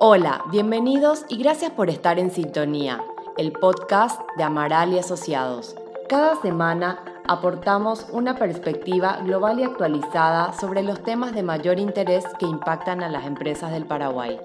Hola, bienvenidos y gracias por estar en sintonía, el podcast de Amaral y Asociados. Cada semana aportamos una perspectiva global y actualizada sobre los temas de mayor interés que impactan a las empresas del Paraguay.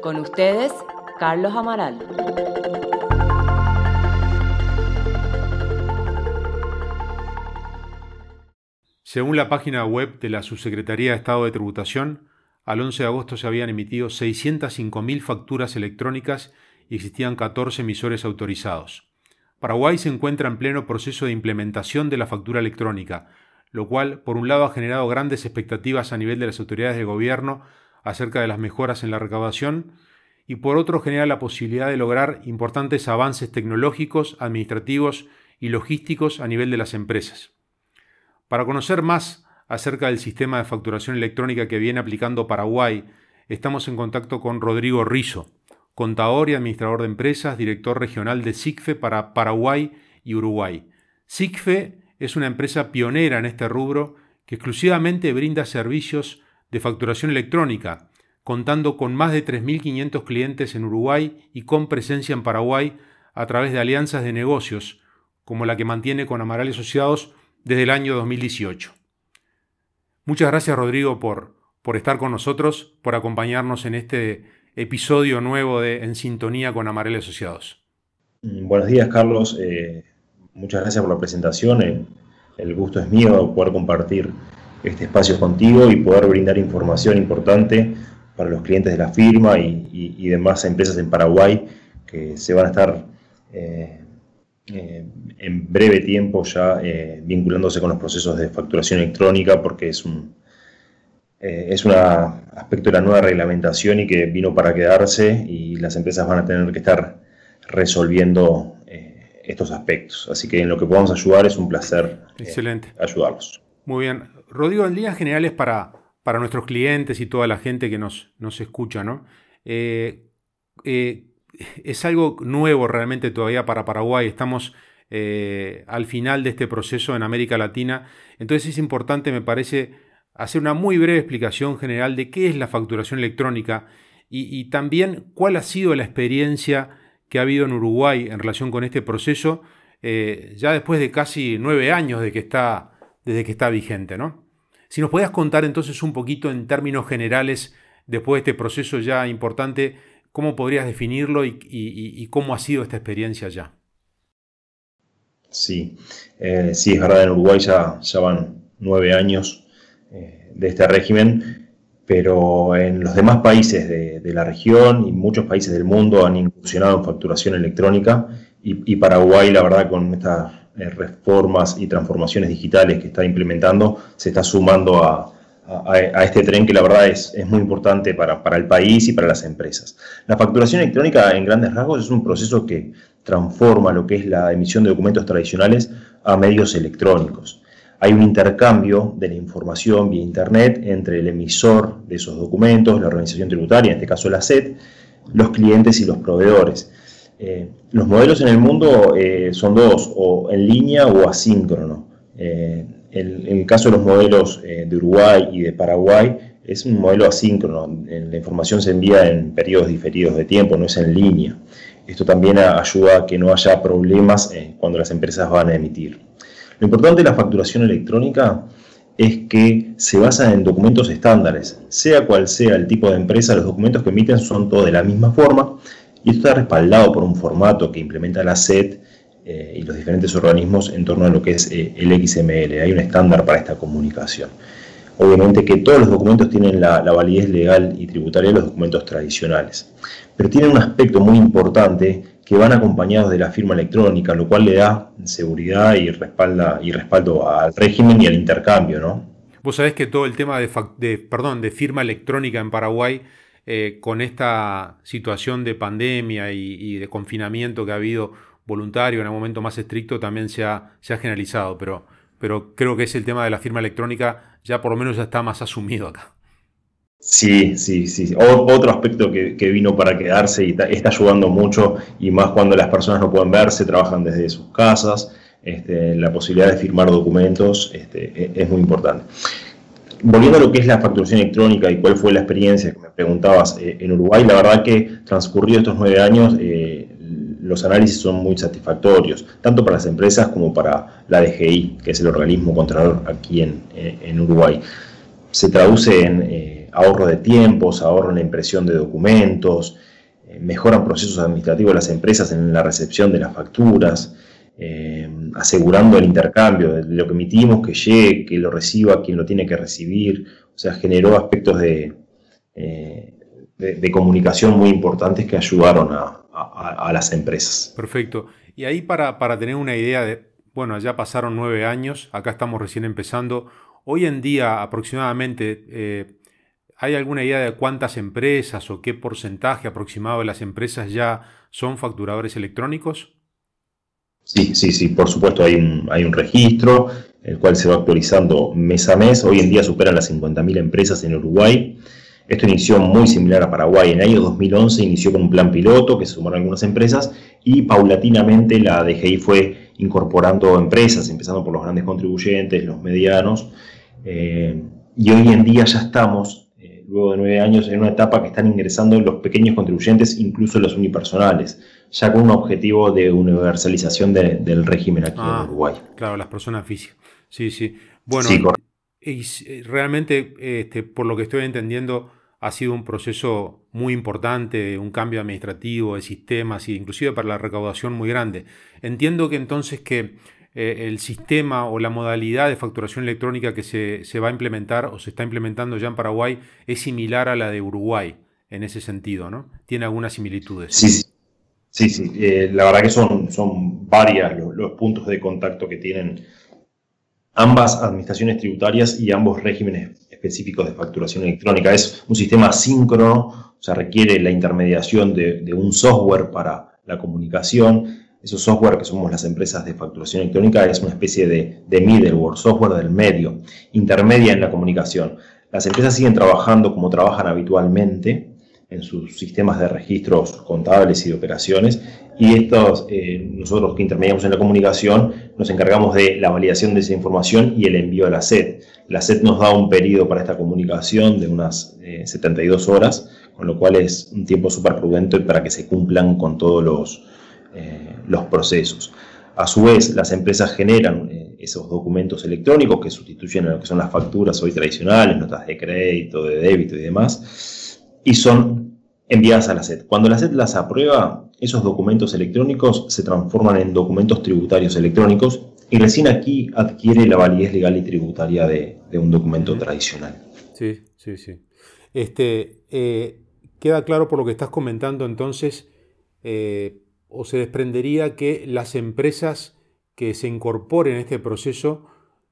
Con ustedes, Carlos Amaral. Según la página web de la Subsecretaría de Estado de Tributación, al 11 de agosto se habían emitido 605.000 facturas electrónicas y existían 14 emisores autorizados. Paraguay se encuentra en pleno proceso de implementación de la factura electrónica, lo cual, por un lado, ha generado grandes expectativas a nivel de las autoridades de gobierno acerca de las mejoras en la recaudación, y por otro genera la posibilidad de lograr importantes avances tecnológicos, administrativos y logísticos a nivel de las empresas. Para conocer más acerca del sistema de facturación electrónica que viene aplicando Paraguay, estamos en contacto con Rodrigo Rizo, contador y administrador de empresas, director regional de SICFE para Paraguay y Uruguay. SICFE es una empresa pionera en este rubro que exclusivamente brinda servicios de facturación electrónica, contando con más de 3.500 clientes en Uruguay y con presencia en Paraguay a través de alianzas de negocios, como la que mantiene con Amaral Asociados desde el año 2018. Muchas gracias Rodrigo por, por estar con nosotros, por acompañarnos en este episodio nuevo de En Sintonía con Amarel Asociados. Mm, buenos días Carlos, eh, muchas gracias por la presentación. El, el, gusto es mío poder compartir este espacio contigo y poder brindar información importante para los clientes de la firma y, demás empresas en Paraguay que se van a estar eh, eh, en breve tiempo ya eh, vinculándose con los procesos de facturación electrónica porque es un, eh, es un aspecto de la nueva reglamentación y que vino para quedarse y las empresas van a tener que estar resolviendo estos aspectos. Así que en lo que podamos ayudar es un placer Excelente. ayudarlos. Muy bien. Rodrigo, en líneas generales para, para nuestros clientes y toda la gente que nos, nos escucha, ¿no? Es algo nuevo realmente todavía para Paraguay. Estamos eh, al final de este proceso en América Latina. Entonces es importante, me parece, hacer una muy breve explicación general de qué es la facturación electrónica y, también cuál ha sido la experiencia que ha habido en Uruguay en relación con este proceso, eh, ya después de casi nueve años de que está, desde que está vigente. ¿no? Si nos podías contar entonces un poquito en términos generales, después de este proceso ya importante, ¿Cómo podrías definirlo y, cómo ha sido esta experiencia ya? Sí, eh, sí, es verdad, en Uruguay ya, van nueve años eh, de este régimen, pero en los demás países de, la región y muchos países del mundo han incursionado en facturación electrónica y, Paraguay, la verdad, con estas eh, reformas y transformaciones digitales que está implementando, se está sumando a, a, este tren que la verdad es, es muy importante para, para, el país y para las empresas. La facturación electrónica en grandes rasgos es un proceso que transforma lo que es la emisión de documentos tradicionales a medios electrónicos. Hay un intercambio de la información vía Internet entre el emisor de esos documentos, la organización tributaria, en este caso la SED, los clientes y los proveedores. Eh, los modelos en el mundo eh, son dos, o en línea o asíncrono. Eh, en el caso de los modelos eh, de Uruguay y de Paraguay, es un modelo asíncrono. La información se envía en periodos diferidos de tiempo, no es en línea. Esto también ayuda a que no haya problemas eh, cuando las empresas van a emitir. Lo importante de la facturación electrónica es que se basa en documentos estándares. Sea cual sea el tipo de empresa, los documentos que emiten son todos de la misma forma y esto está respaldado por un formato que implementa la SET eh, y los diferentes organismos en torno a lo que es eh, el XML. Hay un estándar para esta comunicación. Obviamente que todos los documentos tienen la, validez legal y tributaria de los documentos tradicionales, pero tienen un aspecto muy importante que van acompañados de la firma electrónica, lo cual le da seguridad y, respalda, y respaldo al régimen y al intercambio. ¿no? Vos sabés que todo el tema de, perdón, de firma electrónica en Paraguay, eh, con esta situación de pandemia y de confinamiento que ha habido voluntario, en un momento más estricto, también se ha, se ha generalizado, pero, pero creo que es el tema de la firma electrónica ya por lo menos ya está más asumido acá. Sí, sí, sí. otro aspecto que, vino para quedarse y está, ayudando mucho, y más cuando las personas no pueden verse, trabajan desde sus casas, este, la posibilidad de firmar documentos este, e, es muy importante. volviendo a lo que es la facturación electrónica y cuál fue la experiencia que me preguntabas eh, en Uruguay, la verdad que transcurrido estos nueve años, eh, los análisis son muy satisfactorios, tanto para las empresas como para la DGI, que es el organismo controlador aquí en, Uruguay. Se traduce en eh, ahorro de tiempos, ahorro en la impresión de documentos, mejoran procesos administrativos de las empresas en la recepción de las facturas, eh, asegurando el intercambio de lo que emitimos, que llegue, que lo reciba quien lo tiene que recibir. O sea, generó aspectos de, eh, de, comunicación muy importantes que ayudaron a, las empresas. Perfecto. Y ahí para, para tener una idea de, bueno, ya pasaron nueve años, acá estamos recién empezando. Hoy en día aproximadamente, eh, ¿hay alguna idea de cuántas empresas o qué porcentaje aproximado de las empresas ya son facturadores electrónicos? Sí, sí, sí, por supuesto hay un, hay un registro, el cual se va actualizando mes a mes. Hoy en día superan las 50.000 empresas en Uruguay. Esto inició muy similar a Paraguay. En el año 2011 inició con un plan piloto que se sumaron algunas empresas y paulatinamente la DGI fue incorporando empresas, empezando por los grandes contribuyentes, los medianos. Eh, y hoy en día ya estamos luego de nueve años, en una etapa que están ingresando los pequeños contribuyentes, incluso los unipersonales, ya con un objetivo de universalización del régimen aquí en ah, Uruguay. Claro, las personas físicas. Sí, sí. Bueno, y, realmente, este, por lo que estoy entendiendo, ha sido un proceso muy importante, un cambio administrativo de sistemas e inclusive para la recaudación muy grande. Entiendo que entonces que eh, el sistema o la modalidad de facturación electrónica que se, va a implementar o se está implementando ya en Paraguay es similar a la de Uruguay en ese sentido, ¿no? ¿Tiene algunas similitudes? Sí, sí, sí. Eh, la verdad que son, son varias los, puntos de contacto que tienen ambas administraciones tributarias y ambos regímenes específicos de facturación electrónica. Es un sistema síncrono, o sea, requiere la intermediación de, un software para la comunicación esos software que somos las empresas de facturación electrónica es una especie de, de middleware, software del medio, intermedia en la comunicación. Las empresas siguen trabajando como trabajan habitualmente en sus sistemas de registros contables y de operaciones y estos, eh, nosotros que intermediamos en la comunicación nos encargamos de la validación de esa información y el envío a la SED. La SED nos da un periodo para esta comunicación de unas 72 eh, horas, con lo cual es un tiempo súper prudente para que se cumplan con todos los, eh, los procesos. A su vez, las empresas generan eh, esos documentos electrónicos que sustituyen a lo que son las facturas hoy tradicionales, notas de crédito, de débito y demás, y son enviadas a la SED. Cuando la SED las aprueba, esos documentos electrónicos se transforman en documentos tributarios electrónicos y recién aquí adquiere la validez legal y tributaria de, un documento tradicional. Sí, sí, sí. Este, eh, queda claro por lo que estás comentando entonces, o se desprendería que las empresas que se incorporen a este proceso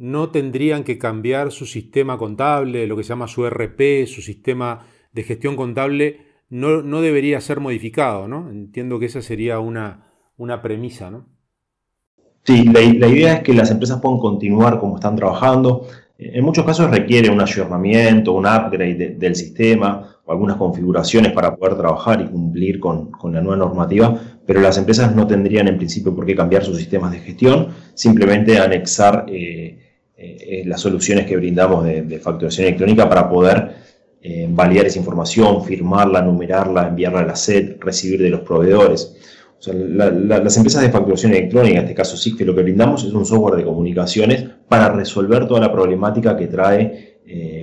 no tendrían que cambiar su sistema contable, lo que se llama su RP, su sistema de gestión contable, no, no debería ser modificado, ¿no? Entiendo que esa sería una, una premisa, ¿no? Sí, la, idea es que las empresas puedan continuar como están trabajando. En muchos casos requiere un ayornamiento, un upgrade del sistema o algunas configuraciones para poder trabajar y cumplir con, la nueva normativa, pero las empresas no tendrían en principio por qué cambiar sus sistemas de gestión, simplemente anexar eh, eh, las soluciones que brindamos de, facturación electrónica para poder eh, validar esa información, firmarla, numerarla, enviarla a la SED, recibir de los proveedores. Las empresas de facturación electrónica, en este caso SIGFE, lo que brindamos es un software de comunicaciones para resolver toda la problemática que trae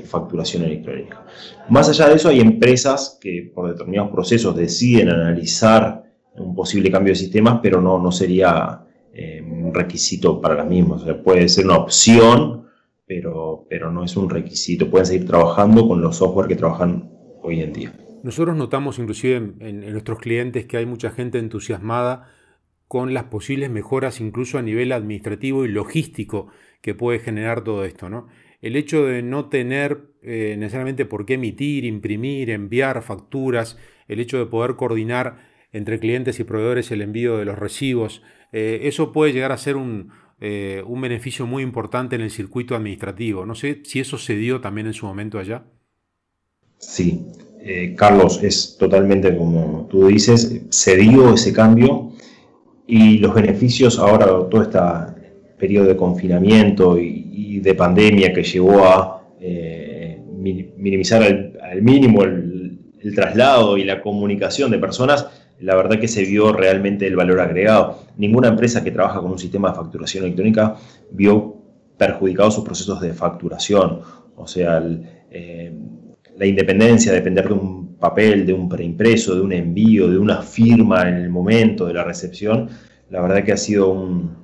facturación electrónica. Más allá de eso, hay empresas que por determinados procesos deciden analizar un posible cambio de sistemas, pero no, no sería eh, un requisito para las mismas. puede ser una opción, pero, pero no es un requisito. Pueden seguir trabajando con los software que trabajan hoy en día. Nosotros notamos inclusive en, nuestros clientes que hay mucha gente entusiasmada con las posibles mejoras incluso a nivel administrativo y logístico que puede generar todo esto. ¿no? El hecho de no tener eh, necesariamente por qué emitir, imprimir, enviar facturas, el hecho de poder coordinar entre clientes y proveedores el envío de los recibos. Eh, eso puede llegar a ser eh, un, beneficio muy importante en el circuito administrativo. No sé si eso se dio también en su momento allá. Sí, eh, Carlos, es totalmente como tú dices, se dio ese cambio y los beneficios ahora, todo este periodo de confinamiento y, de pandemia que llevó a eh, minimizar al, mínimo el, traslado y la comunicación de personas, la verdad que se vio realmente el valor agregado. Ninguna empresa que trabaja con un sistema de facturación electrónica vio perjudicados sus procesos de facturación. O sea, eh, la independencia, depender de un papel, de un preimpreso, de un envío, de una firma en el momento de la recepción, la verdad que ha sido un,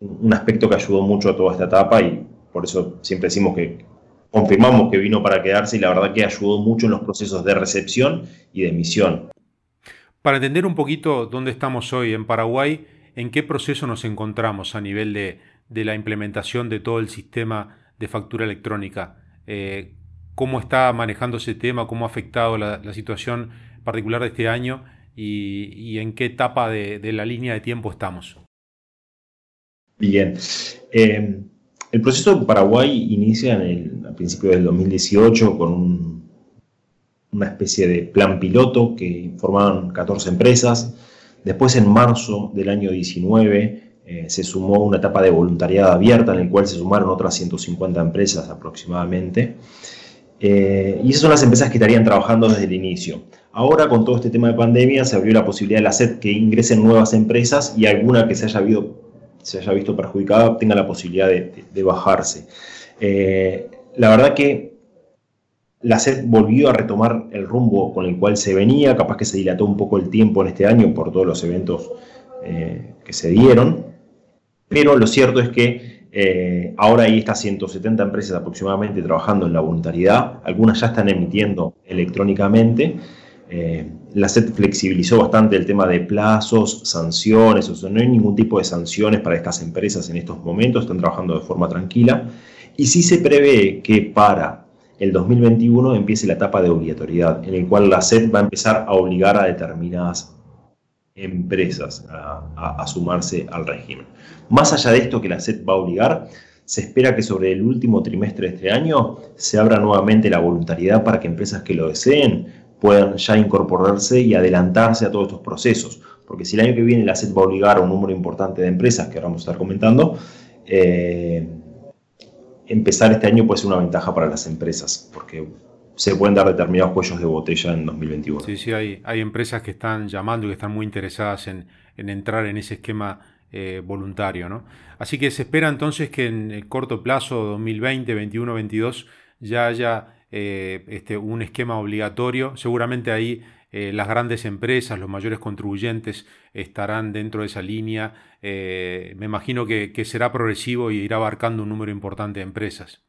un aspecto que ayudó mucho a toda esta etapa y por eso siempre decimos que confirmamos que vino para quedarse y la verdad que ayudó mucho en los procesos de recepción y de emisión. Para entender un poquito dónde estamos hoy en Paraguay, ¿en qué proceso nos encontramos a nivel de, la implementación de todo el sistema de factura electrónica? Eh, ¿Cómo está manejando ese tema? ¿Cómo ha afectado la, situación particular de este año? Y, en qué etapa de, la línea de tiempo estamos? Bien. Eh, el proceso en Paraguay inicia en el, a principios del 2018 con una especie de plan piloto que formaban 14 empresas. Después, en marzo del año 19, eh, se sumó una etapa de voluntariado abierta en la cual se sumaron otras 150 empresas aproximadamente. Eh, y esas son las empresas que estarían trabajando desde el inicio. Ahora, con todo este tema de pandemia, se abrió la posibilidad de la SED que ingresen nuevas empresas y alguna que se haya visto perjudicada tenga la posibilidad de, bajarse. Eh, la verdad que la SED volvió a retomar el rumbo con el cual se venía, capaz que se dilató un poco el tiempo en este año por todos los eventos eh, que se dieron, pero lo cierto es que eh, ahora hay estas 170 empresas aproximadamente trabajando en la voluntariedad, algunas ya están emitiendo electrónicamente. la SED flexibilizó bastante el tema de plazos, sanciones, o sea, no hay ningún tipo de sanciones para estas empresas en estos momentos, están trabajando de forma tranquila. Y sí se prevé que para el 2021 empiece la etapa de obligatoriedad, en el cual la SED va a empezar a obligar a determinadas empresas a, sumarse al régimen. Más allá de esto que la SED va a obligar, se espera que sobre el último trimestre de este año se abra nuevamente la voluntariedad para que empresas que lo deseen puedan ya incorporarse y adelantarse a todos estos procesos. Porque si el año que viene la SED va a obligar a un número importante de empresas, que ahora vamos a estar comentando, eh, empezar este año puede ser una ventaja para las empresas, porque se pueden dar determinados cuellos de botella en 2021. Sí, sí, hay, hay empresas que están llamando y que están muy interesadas en, entrar en ese esquema eh, voluntario. ¿no? Así que se espera entonces que en el corto plazo, 2020, 21, 22, ya haya eh, este, un esquema obligatorio. Seguramente ahí eh, las grandes empresas, los mayores contribuyentes estarán dentro de esa línea. Me imagino que, será progresivo y irá abarcando un número importante de empresas.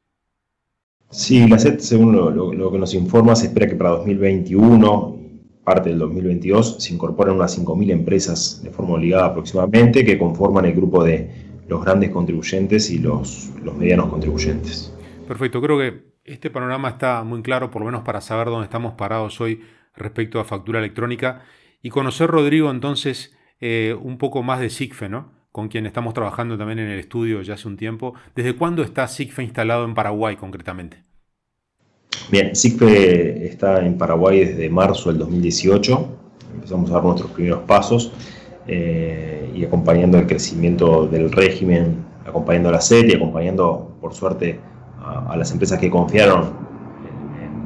Sí, la SET, según lo, que nos informa, se espera que para 2021 parte del 2022 se incorporen unas 5.000 empresas de forma obligada aproximadamente que conforman el grupo de los grandes contribuyentes y los, los medianos contribuyentes. Perfecto, creo que este panorama está muy claro, por lo menos para saber dónde estamos parados hoy respecto a factura electrónica y conocer, Rodrigo, entonces eh, un poco más de SIGFE, ¿no? Con quien estamos trabajando también en el estudio ya hace un tiempo. ¿Desde cuándo está SIGFE instalado en Paraguay concretamente? Bien, SIGFE está en Paraguay desde marzo del 2018. Empezamos a dar nuestros primeros pasos eh, y acompañando el crecimiento del régimen, acompañando a la SET y acompañando, por suerte, a, las empresas que confiaron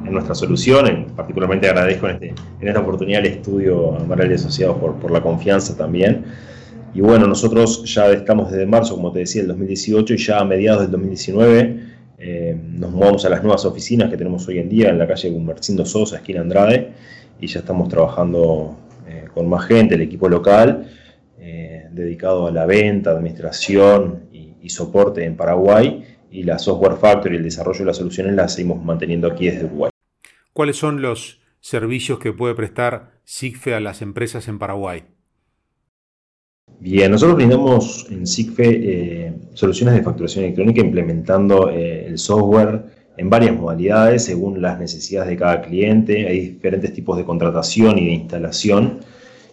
en, nuestra solución. particularmente agradezco en, este, en, esta oportunidad el estudio a Amaral y Asociados por la confianza también. Y bueno, nosotros ya estamos desde marzo, como te decía, del 2018 y ya a mediados del 2019 eh, nos mudamos a las nuevas oficinas que tenemos hoy en día en la calle Gumercindo Sosa, esquina Andrade, y ya estamos trabajando eh, con más gente, el equipo local, eh, dedicado a la venta, administración y soporte en Paraguay y la software factory y el desarrollo de las soluciones las seguimos manteniendo aquí desde Uruguay. ¿Cuáles son los servicios que puede prestar SIGFE a las empresas en Paraguay? Bien, nosotros brindamos en SIGFE eh, soluciones de facturación electrónica implementando eh, el software en varias modalidades según las necesidades de cada cliente. Hay diferentes tipos de contratación y de instalación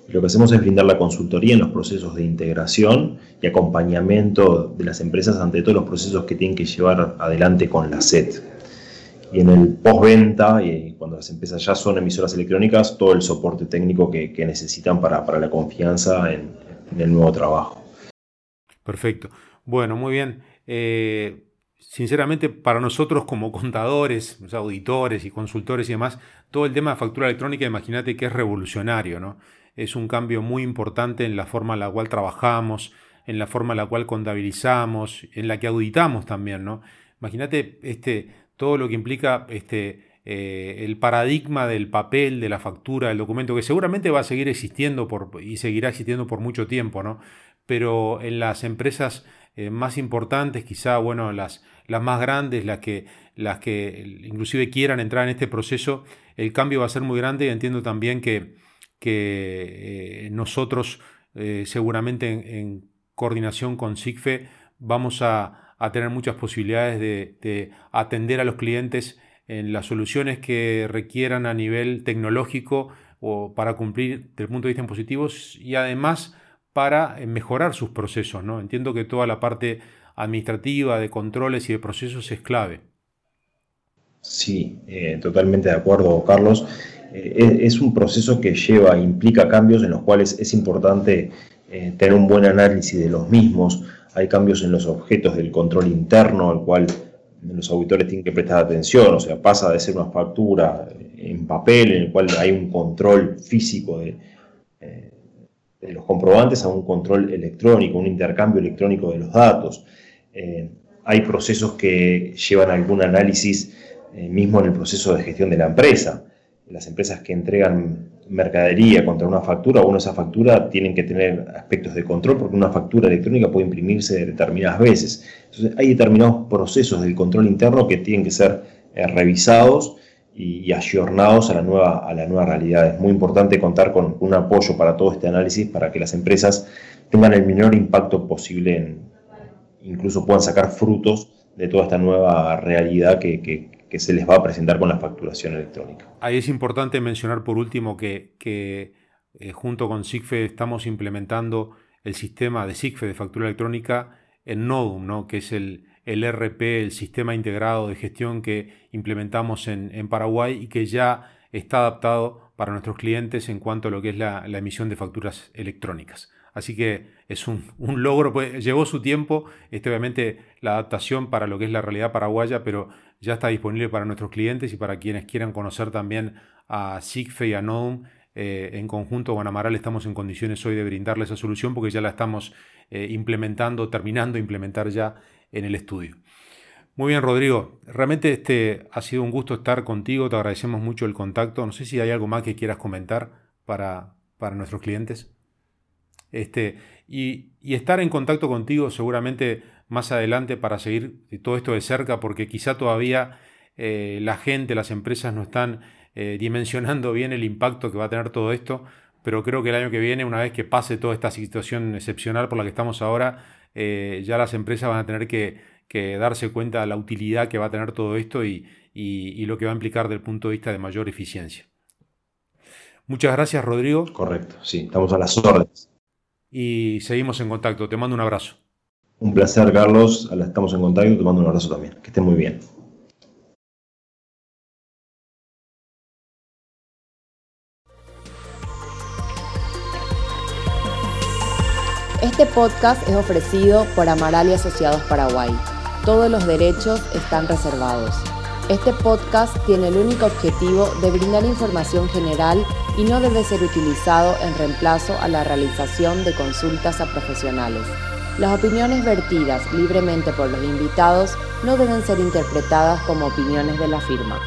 lo que hacemos es brindar la consultoría en los procesos de integración y acompañamiento de las empresas ante todos los procesos que tienen que llevar adelante con la SET. Y en el postventa, y cuando las empresas ya son emisoras electrónicas, todo el soporte técnico que, necesitan para, la confianza en, el nuevo trabajo. Perfecto. Bueno, muy bien. Eh, sinceramente, para nosotros como contadores, auditores y consultores y demás, todo el tema de factura electrónica, imagínate que es revolucionario, ¿no? Es un cambio muy importante en la forma en la cual trabajamos, en la forma en la cual contabilizamos, en la que auditamos también, ¿no? Imagínate este, todo lo que implica este, eh, el paradigma del papel, de la factura, del documento, que seguramente va a seguir existiendo y seguirá existiendo por mucho tiempo, ¿no? Pero en las empresas eh, más importantes, quizá, bueno, las, las más grandes, las que, las que inclusive quieran entrar en este proceso, el cambio va a ser muy grande y entiendo también que, que eh, nosotros seguramente en, coordinación con SIGFE vamos a, tener muchas posibilidades de, atender a los clientes en las soluciones que requieran a nivel tecnológico o para cumplir desde el punto de vista positivos y además para eh, mejorar sus procesos. ¿no? Entiendo que toda la parte administrativa, de controles y de procesos es clave. Sí, eh, totalmente de acuerdo, Carlos. Eh, es, un proceso que lleva, implica cambios en los cuales es importante tener un buen análisis de los mismos. Hay cambios en los objetos del control interno, al cual los auditores tienen que prestar atención, o sea, pasa de ser una factura en papel en el cual hay un control físico de, eh, los comprobantes a un control electrónico, un intercambio electrónico de los datos. Eh, hay procesos que llevan algún análisis eh, mismo en el proceso de gestión de la empresa. Las empresas que entregan mercadería contra una factura, o esa factura tienen que tener aspectos de control porque una factura electrónica puede imprimirse determinadas veces. Entonces hay determinados procesos del control interno que tienen que ser eh, revisados y, ayornados a la, nueva, a la nueva realidad. Es muy importante contar con un apoyo para todo este análisis para que las empresas tengan el menor impacto posible, en, incluso puedan sacar frutos de toda esta nueva realidad que, que se les va a presentar con la facturación electrónica. Ahí es importante mencionar por último que, eh, junto con SIGFE estamos implementando el sistema de SIGFE de factura electrónica en Nodum, ¿no? que es el, el RP, el sistema integrado de gestión que implementamos en, Paraguay y que ya está adaptado para nuestros clientes en cuanto a lo que es la, emisión de facturas electrónicas. Así que es un, logro, pues, llevó su tiempo, este, obviamente la adaptación para lo que es la realidad paraguaya, pero ya está disponible para nuestros clientes y para quienes quieran conocer también a SIGFE y a NOM. Eh, en conjunto con Amaral estamos en condiciones hoy de brindarle esa solución porque ya la estamos eh, implementando, terminando de implementar ya en el estudio. Muy bien, Rodrigo. Realmente este ha sido un gusto estar contigo. Te agradecemos mucho el contacto. No sé si hay algo más que quieras comentar para, para nuestros clientes. Este, y, y, estar en contacto contigo seguramente más adelante para seguir todo esto de cerca, porque quizá todavía eh, la gente, las empresas no están eh, dimensionando bien el impacto que va a tener todo esto, pero creo que el año que viene, una vez que pase toda esta situación excepcional por la que estamos ahora, eh, ya las empresas van a tener que, darse cuenta de la utilidad que va a tener todo esto y, y lo que va a implicar desde el punto de vista de mayor eficiencia. Muchas gracias, Rodrigo. Correcto, sí, estamos a las órdenes. Y seguimos en contacto. Te mando un abrazo. Un placer, Carlos. Estamos en contacto. Te mando un abrazo también. Que estén muy bien. Este podcast es ofrecido por Amaral y Asociados Paraguay. Todos los derechos están reservados. Este podcast tiene el único objetivo de brindar información general y no debe ser utilizado en reemplazo a la realización de consultas a profesionales. Las opiniones vertidas libremente por los invitados no deben ser interpretadas como opiniones de la firma.